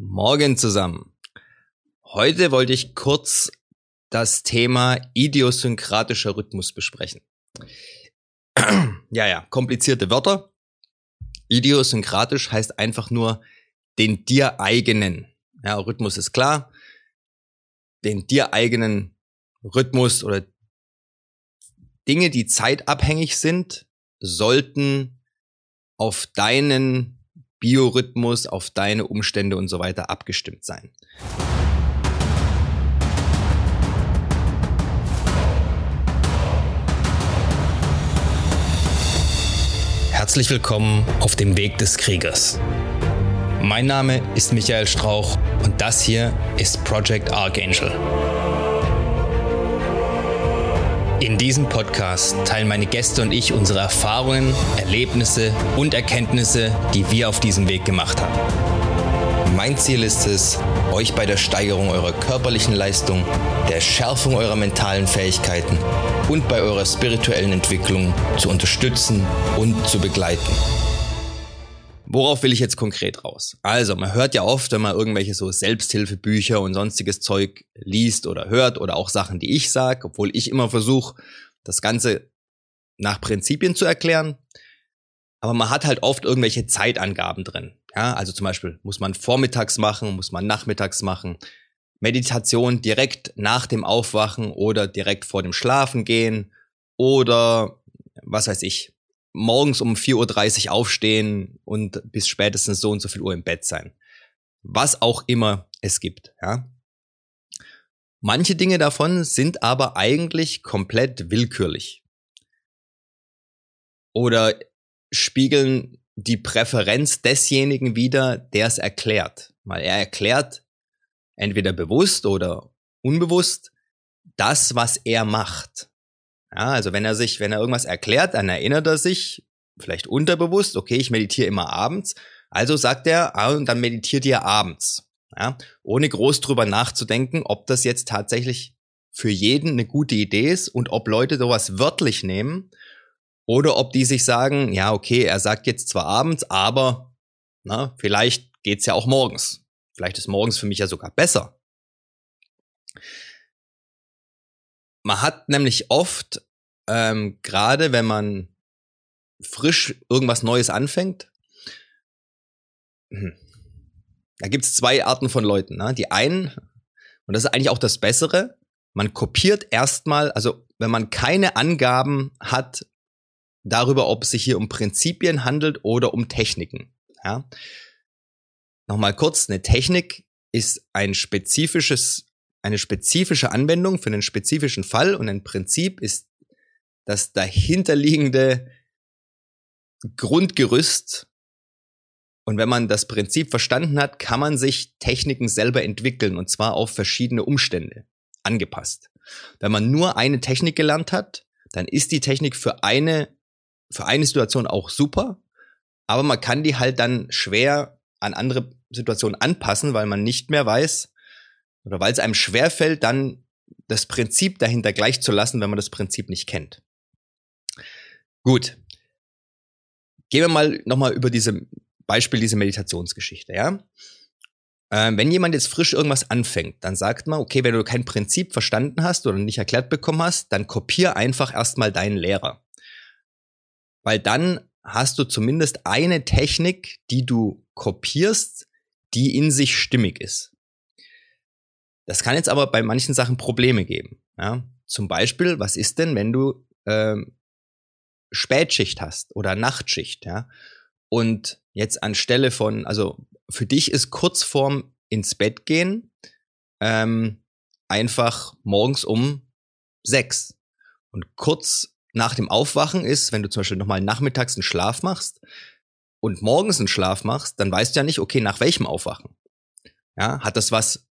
Morgen zusammen. Heute wollte ich kurz das Thema idiosynkratischer Rhythmus besprechen. ja, ja, komplizierte Wörter. Idiosynkratisch heißt einfach nur den dir eigenen. Ja, Rhythmus ist klar. Den dir eigenen Rhythmus oder Dinge, die zeitabhängig sind, sollten auf deinen Biorhythmus, auf deine Umstände und so weiter abgestimmt sein. Herzlich willkommen auf dem Weg des Kriegers. Mein Name ist Michael Strauch und das hier ist Project Archangel. In diesem Podcast teilen meine Gäste und ich unsere Erfahrungen, Erlebnisse und Erkenntnisse, die wir auf diesem Weg gemacht haben. Mein Ziel ist es, euch bei der Steigerung eurer körperlichen Leistung, der Schärfung eurer mentalen Fähigkeiten und bei eurer spirituellen Entwicklung zu unterstützen und zu begleiten. Worauf will ich jetzt konkret raus? Also, man hört ja oft, wenn man irgendwelche so Selbsthilfebücher und sonstiges Zeug liest oder hört oder auch Sachen, die ich sage, obwohl ich immer versuche, das Ganze nach Prinzipien zu erklären. Aber man hat halt oft irgendwelche Zeitangaben drin. Ja, also zum Beispiel muss man vormittags machen, muss man nachmittags machen. Meditation direkt nach dem Aufwachen oder direkt vor dem Schlafen gehen oder was weiß ich, morgens um 4.30 Uhr aufstehen und bis spätestens so und so viel Uhr im Bett sein. Was auch immer es gibt, ja. Manche Dinge davon sind aber eigentlich komplett willkürlich. Oder spiegeln die Präferenz desjenigen wider, der es erklärt. Weil er erklärt entweder bewusst oder unbewusst das, was er macht. Ja, also wenn er sich, wenn er irgendwas erklärt, dann erinnert er sich, vielleicht unterbewusst, okay, ich meditiere immer abends. Also sagt er, ah, und dann meditiert ihr abends. Ja, ohne groß drüber nachzudenken, ob das jetzt tatsächlich für jeden eine gute Idee ist und ob Leute sowas wörtlich nehmen oder ob die sich sagen, ja, okay, er sagt jetzt zwar abends, aber na, vielleicht geht's ja auch morgens. Vielleicht ist morgens für mich ja sogar besser. Man hat nämlich oft, ähm, gerade wenn man frisch irgendwas Neues anfängt, hm, da gibt's zwei Arten von Leuten. Ne? Die einen, und das ist eigentlich auch das Bessere, man kopiert erstmal, also wenn man keine Angaben hat darüber, ob es sich hier um Prinzipien handelt oder um Techniken. Ja? Nochmal kurz, eine Technik ist ein spezifisches eine spezifische Anwendung für einen spezifischen Fall und ein Prinzip ist das dahinterliegende Grundgerüst. Und wenn man das Prinzip verstanden hat, kann man sich Techniken selber entwickeln und zwar auf verschiedene Umstände angepasst. Wenn man nur eine Technik gelernt hat, dann ist die Technik für eine, für eine Situation auch super, aber man kann die halt dann schwer an andere Situationen anpassen, weil man nicht mehr weiß, oder weil es einem schwerfällt, dann das Prinzip dahinter gleich zu lassen, wenn man das Prinzip nicht kennt. Gut. Gehen wir mal nochmal über diese Beispiel, diese Meditationsgeschichte, ja? Ähm, wenn jemand jetzt frisch irgendwas anfängt, dann sagt man, okay, wenn du kein Prinzip verstanden hast oder nicht erklärt bekommen hast, dann kopier einfach erstmal deinen Lehrer. Weil dann hast du zumindest eine Technik, die du kopierst, die in sich stimmig ist. Das kann jetzt aber bei manchen Sachen Probleme geben. Ja? Zum Beispiel, was ist denn, wenn du ähm, Spätschicht hast oder Nachtschicht, ja? Und jetzt anstelle von, also für dich ist kurz vorm ins Bett gehen ähm, einfach morgens um sechs. Und kurz nach dem Aufwachen ist, wenn du zum Beispiel nochmal nachmittags einen Schlaf machst und morgens einen Schlaf machst, dann weißt du ja nicht, okay, nach welchem Aufwachen. Ja, hat das was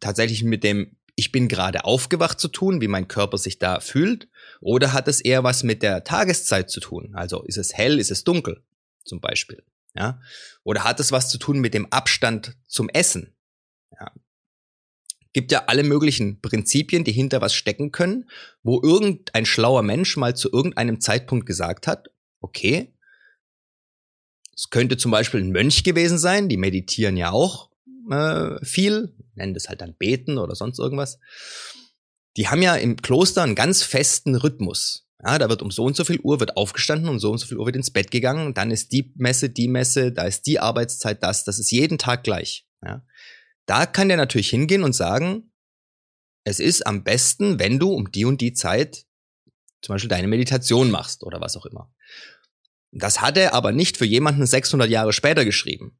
tatsächlich mit dem ich bin gerade aufgewacht zu tun, wie mein Körper sich da fühlt? Oder hat es eher was mit der Tageszeit zu tun? Also ist es hell, ist es dunkel zum Beispiel? Ja? Oder hat es was zu tun mit dem Abstand zum Essen? Ja. Gibt ja alle möglichen Prinzipien, die hinter was stecken können, wo irgendein schlauer Mensch mal zu irgendeinem Zeitpunkt gesagt hat, okay, es könnte zum Beispiel ein Mönch gewesen sein, die meditieren ja auch äh, viel, nennen das halt dann Beten oder sonst irgendwas. Die haben ja im Kloster einen ganz festen Rhythmus. Ja, da wird um so und so viel Uhr wird aufgestanden und so und so viel Uhr wird ins Bett gegangen. Dann ist die Messe, die Messe, da ist die Arbeitszeit, das. Das ist jeden Tag gleich. Ja. Da kann der natürlich hingehen und sagen, es ist am besten, wenn du um die und die Zeit zum Beispiel deine Meditation machst oder was auch immer. Das hat er aber nicht für jemanden 600 Jahre später geschrieben,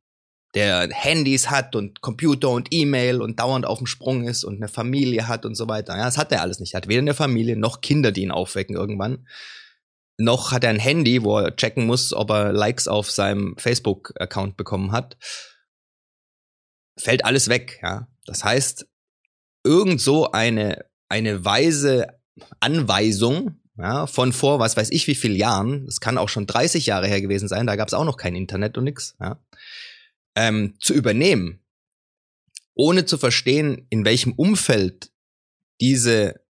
der Handys hat und Computer und E-Mail und dauernd auf dem Sprung ist und eine Familie hat und so weiter. Ja, das hat er alles nicht. Er hat weder eine Familie noch Kinder, die ihn aufwecken irgendwann. Noch hat er ein Handy, wo er checken muss, ob er Likes auf seinem Facebook-Account bekommen hat. Fällt alles weg, ja. Das heißt, irgend so eine, eine weise Anweisung, ja, von vor, was weiß ich wie viel Jahren, das kann auch schon 30 Jahre her gewesen sein, da gab es auch noch kein Internet und nix, ja, ähm, zu übernehmen, ohne zu verstehen, in welchem Umfeld diese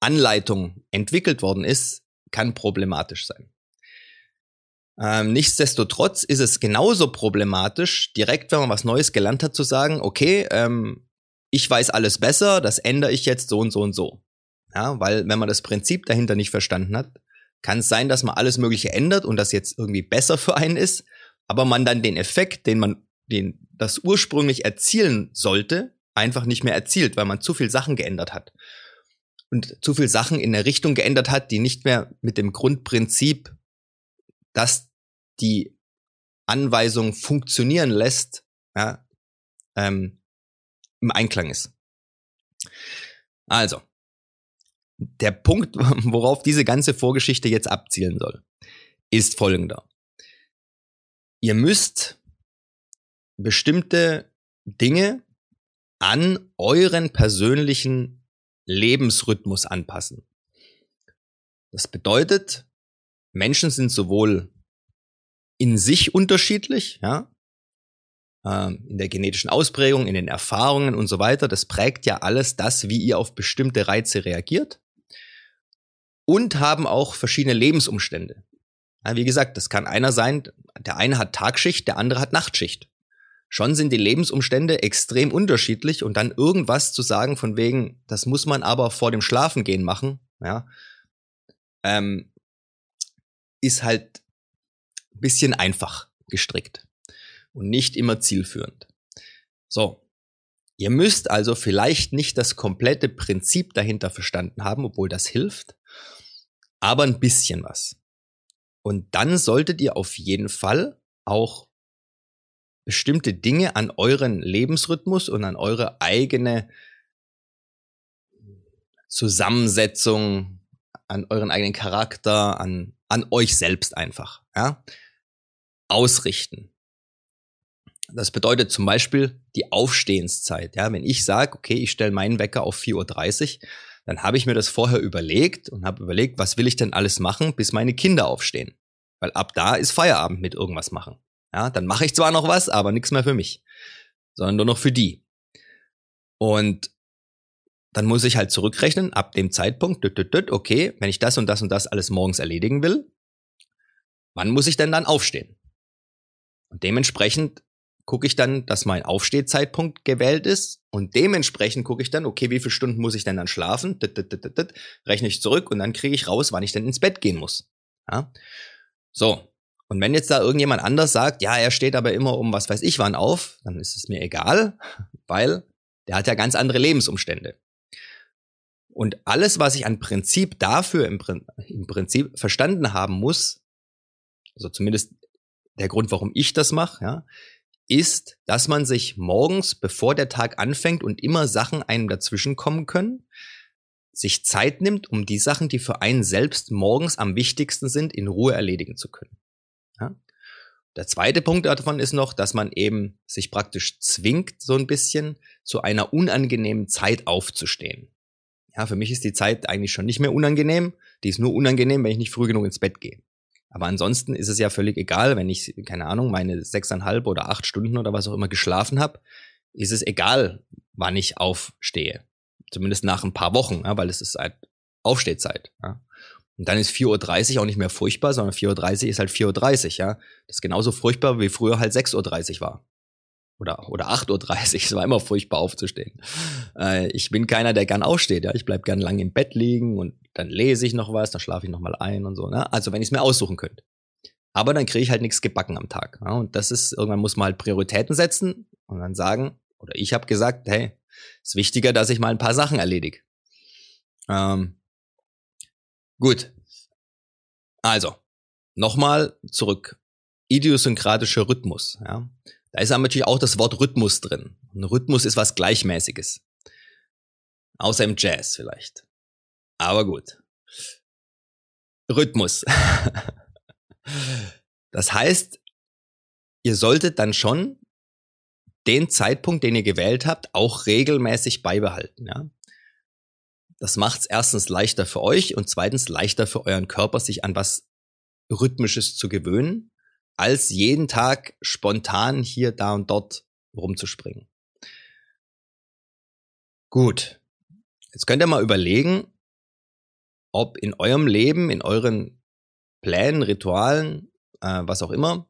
Anleitung entwickelt worden ist, kann problematisch sein. Ähm, nichtsdestotrotz ist es genauso problematisch, direkt, wenn man was Neues gelernt hat, zu sagen, okay, ähm, ich weiß alles besser, das ändere ich jetzt so und so und so. Ja, weil wenn man das Prinzip dahinter nicht verstanden hat, kann es sein, dass man alles Mögliche ändert und das jetzt irgendwie besser für einen ist, aber man dann den Effekt, den man, den das ursprünglich erzielen sollte, einfach nicht mehr erzielt, weil man zu viel Sachen geändert hat. Und zu viel Sachen in der Richtung geändert hat, die nicht mehr mit dem Grundprinzip, dass die Anweisung funktionieren lässt, ja, ähm, im Einklang ist. Also, der Punkt, worauf diese ganze Vorgeschichte jetzt abzielen soll, ist folgender. Ihr müsst bestimmte Dinge an euren persönlichen Lebensrhythmus anpassen. Das bedeutet, Menschen sind sowohl in sich unterschiedlich, ja, ähm, in der genetischen Ausprägung, in den Erfahrungen und so weiter. Das prägt ja alles das, wie ihr auf bestimmte Reize reagiert und haben auch verschiedene Lebensumstände. Ja, wie gesagt, das kann einer sein, der eine hat Tagschicht, der andere hat Nachtschicht. Schon sind die Lebensumstände extrem unterschiedlich und dann irgendwas zu sagen von wegen, das muss man aber vor dem Schlafengehen machen, ja, ähm, ist halt bisschen einfach gestrickt und nicht immer zielführend. So. Ihr müsst also vielleicht nicht das komplette Prinzip dahinter verstanden haben, obwohl das hilft, aber ein bisschen was. Und dann solltet ihr auf jeden Fall auch bestimmte Dinge an euren Lebensrhythmus und an eure eigene Zusammensetzung, an euren eigenen Charakter, an, an euch selbst einfach, ja, ausrichten. Das bedeutet zum Beispiel die Aufstehenszeit. Ja, wenn ich sage, okay, ich stelle meinen Wecker auf 4.30 Uhr, dann habe ich mir das vorher überlegt und habe überlegt, was will ich denn alles machen, bis meine Kinder aufstehen. Weil ab da ist Feierabend mit irgendwas machen. Ja, dann mache ich zwar noch was, aber nichts mehr für mich, sondern nur noch für die. Und dann muss ich halt zurückrechnen, ab dem Zeitpunkt, okay, wenn ich das und das und das alles morgens erledigen will, wann muss ich denn dann aufstehen? Und dementsprechend gucke ich dann, dass mein Aufstehzeitpunkt gewählt ist und dementsprechend gucke ich dann, okay, wie viele Stunden muss ich denn dann schlafen? Rechne ich zurück und dann kriege ich raus, wann ich denn ins Bett gehen muss. Ja? So. Und wenn jetzt da irgendjemand anders sagt, ja, er steht aber immer um was weiß ich wann auf, dann ist es mir egal, weil der hat ja ganz andere Lebensumstände. Und alles, was ich an Prinzip dafür im, im Prinzip verstanden haben muss, also zumindest der Grund, warum ich das mache, ja, ist, dass man sich morgens, bevor der Tag anfängt und immer Sachen einem dazwischen kommen können, sich Zeit nimmt, um die Sachen, die für einen selbst morgens am wichtigsten sind, in Ruhe erledigen zu können. Ja? Der zweite Punkt davon ist noch, dass man eben sich praktisch zwingt, so ein bisschen zu einer unangenehmen Zeit aufzustehen. Ja, für mich ist die Zeit eigentlich schon nicht mehr unangenehm. Die ist nur unangenehm, wenn ich nicht früh genug ins Bett gehe. Aber ansonsten ist es ja völlig egal, wenn ich, keine Ahnung, meine sechseinhalb oder acht Stunden oder was auch immer geschlafen habe, ist es egal, wann ich aufstehe. Zumindest nach ein paar Wochen, ja, weil es ist halt Aufstehzeit. Ja. Und dann ist 4.30 Uhr auch nicht mehr furchtbar, sondern 4.30 Uhr ist halt 4.30 Uhr, ja. Das ist genauso furchtbar, wie früher halt 6.30 Uhr war. oder, oder 8.30 Uhr. Es war immer furchtbar aufzustehen. Äh, ich bin keiner, der gern aufsteht. Ja? Ich bleib gern lang im Bett liegen und dann lese ich noch was, dann schlafe ich noch mal ein und so. Ne? Also wenn ich es mir aussuchen könnte. Aber dann kriege ich halt nichts gebacken am Tag. Ja? Und das ist, irgendwann muss man halt Prioritäten setzen und dann sagen, oder ich habe gesagt, hey, ist wichtiger, dass ich mal ein paar Sachen erledige. Ähm, gut. Also, nochmal zurück. Idiosynkratischer Rhythmus. Ja? Da ist aber natürlich auch das Wort Rhythmus drin. Ein Rhythmus ist was Gleichmäßiges. Außer im Jazz vielleicht. Aber gut. Rhythmus. das heißt, ihr solltet dann schon den Zeitpunkt, den ihr gewählt habt, auch regelmäßig beibehalten. Ja? Das macht es erstens leichter für euch und zweitens leichter für euren Körper, sich an was Rhythmisches zu gewöhnen, als jeden Tag spontan hier, da und dort rumzuspringen. Gut. Jetzt könnt ihr mal überlegen, ob in eurem Leben, in euren Plänen, Ritualen, äh, was auch immer,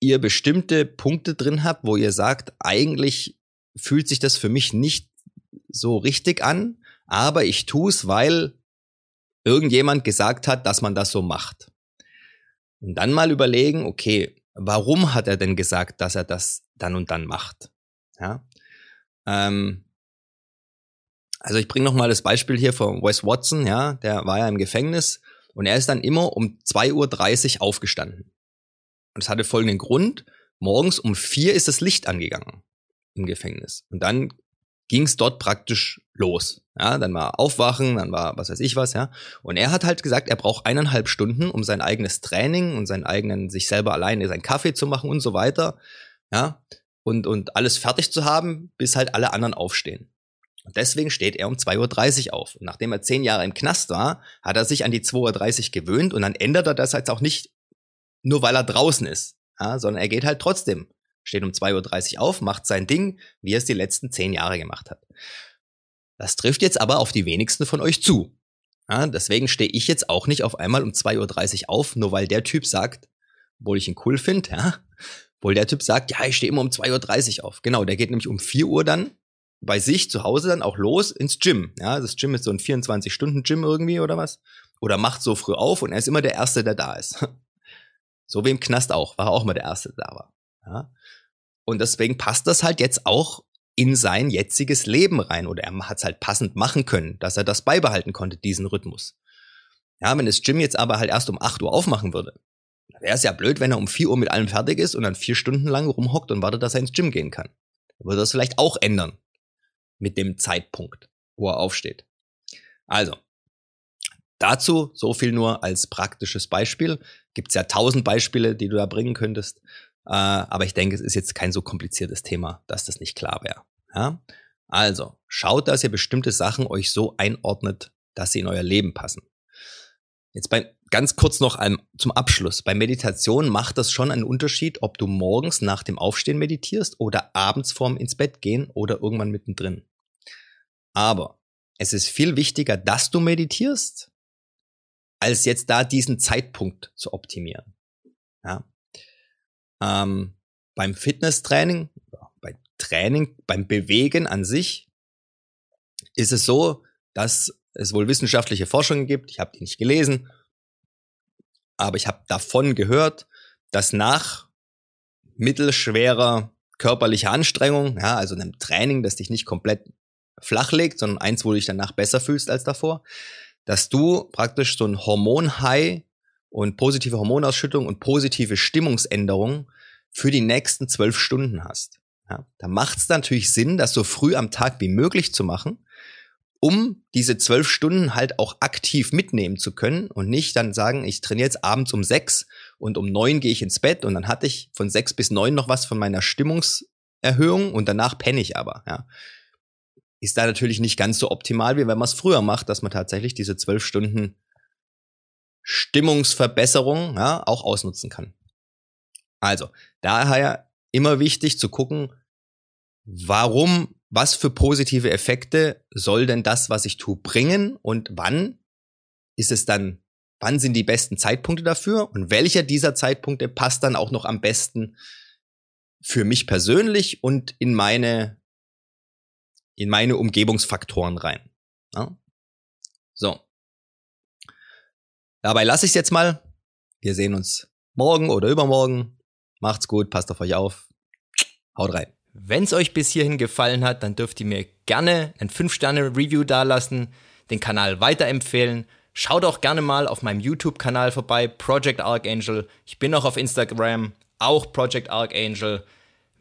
ihr bestimmte Punkte drin habt, wo ihr sagt, eigentlich fühlt sich das für mich nicht so richtig an, aber ich tue es, weil irgendjemand gesagt hat, dass man das so macht. Und dann mal überlegen, okay, warum hat er denn gesagt, dass er das dann und dann macht? Ja. Ähm, also ich bringe noch mal das Beispiel hier von Wes Watson, ja, der war ja im Gefängnis und er ist dann immer um 2.30 Uhr aufgestanden. Und es hatte folgenden Grund. Morgens um vier ist das Licht angegangen im Gefängnis. Und dann ging es dort praktisch los. Ja, dann war Aufwachen, dann war was weiß ich was, ja. Und er hat halt gesagt, er braucht eineinhalb Stunden, um sein eigenes Training und seinen eigenen, sich selber alleine seinen Kaffee zu machen und so weiter, ja. Und, und alles fertig zu haben, bis halt alle anderen aufstehen. Und deswegen steht er um 2.30 Uhr auf. Und nachdem er zehn Jahre im Knast war, hat er sich an die 2.30 Uhr gewöhnt und dann ändert er das jetzt auch nicht nur weil er draußen ist, ja, sondern er geht halt trotzdem, steht um 2.30 Uhr auf, macht sein Ding, wie er es die letzten zehn Jahre gemacht hat. Das trifft jetzt aber auf die wenigsten von euch zu. Ja, deswegen stehe ich jetzt auch nicht auf einmal um 2.30 Uhr auf, nur weil der Typ sagt, obwohl ich ihn cool finde, ja, obwohl der Typ sagt, ja, ich stehe immer um 2.30 Uhr auf. Genau, der geht nämlich um 4 Uhr dann bei sich zu Hause dann auch los ins Gym. Ja, das Gym ist so ein 24-Stunden-Gym irgendwie oder was. Oder macht so früh auf und er ist immer der Erste, der da ist. So wie im Knast auch, war er auch mal der Erste, der da war. Ja? Und deswegen passt das halt jetzt auch in sein jetziges Leben rein oder er hat es halt passend machen können, dass er das beibehalten konnte, diesen Rhythmus. Ja, wenn das Gym jetzt aber halt erst um 8 Uhr aufmachen würde, wäre es ja blöd, wenn er um 4 Uhr mit allem fertig ist und dann vier Stunden lang rumhockt und wartet, dass er ins Gym gehen kann. Würde das vielleicht auch ändern mit dem Zeitpunkt, wo er aufsteht. Also, dazu so viel nur als praktisches Beispiel. Gibt es ja tausend Beispiele, die du da bringen könntest. Äh, aber ich denke, es ist jetzt kein so kompliziertes Thema, dass das nicht klar wäre. Ja? Also, schaut, dass ihr bestimmte Sachen euch so einordnet, dass sie in euer Leben passen. Jetzt bei, ganz kurz noch ein, zum Abschluss. Bei Meditation macht das schon einen Unterschied, ob du morgens nach dem Aufstehen meditierst oder abends vorm ins Bett gehen oder irgendwann mittendrin. Aber es ist viel wichtiger, dass du meditierst, als jetzt da diesen Zeitpunkt zu optimieren. Ja. Ähm, beim Fitnesstraining, bei Training, beim Bewegen an sich ist es so, dass es wohl wissenschaftliche Forschungen gibt. Ich habe die nicht gelesen, aber ich habe davon gehört, dass nach mittelschwerer körperlicher Anstrengung, ja, also einem Training, das dich nicht komplett flach legt, sondern eins, wo du dich danach besser fühlst als davor, dass du praktisch so ein Hormonhigh und positive Hormonausschüttung und positive Stimmungsänderung für die nächsten zwölf Stunden hast. Ja, da macht es natürlich Sinn, das so früh am Tag wie möglich zu machen, um diese zwölf Stunden halt auch aktiv mitnehmen zu können und nicht dann sagen, ich trainiere jetzt abends um sechs und um neun gehe ich ins Bett und dann hatte ich von sechs bis neun noch was von meiner Stimmungserhöhung und danach penne ich aber. Ja ist da natürlich nicht ganz so optimal, wie wenn man es früher macht, dass man tatsächlich diese zwölf Stunden Stimmungsverbesserung ja, auch ausnutzen kann. Also, daher immer wichtig zu gucken, warum, was für positive Effekte soll denn das, was ich tue, bringen und wann ist es dann, wann sind die besten Zeitpunkte dafür und welcher dieser Zeitpunkte passt dann auch noch am besten für mich persönlich und in meine, in meine Umgebungsfaktoren rein. Ja? So. Dabei lasse ich es jetzt mal. Wir sehen uns morgen oder übermorgen. Macht's gut, passt auf euch auf. Haut rein. Wenn es euch bis hierhin gefallen hat, dann dürft ihr mir gerne ein 5-Sterne-Review dalassen, den Kanal weiterempfehlen. Schaut auch gerne mal auf meinem YouTube-Kanal vorbei, Project Archangel. Ich bin auch auf Instagram, auch Project Archangel.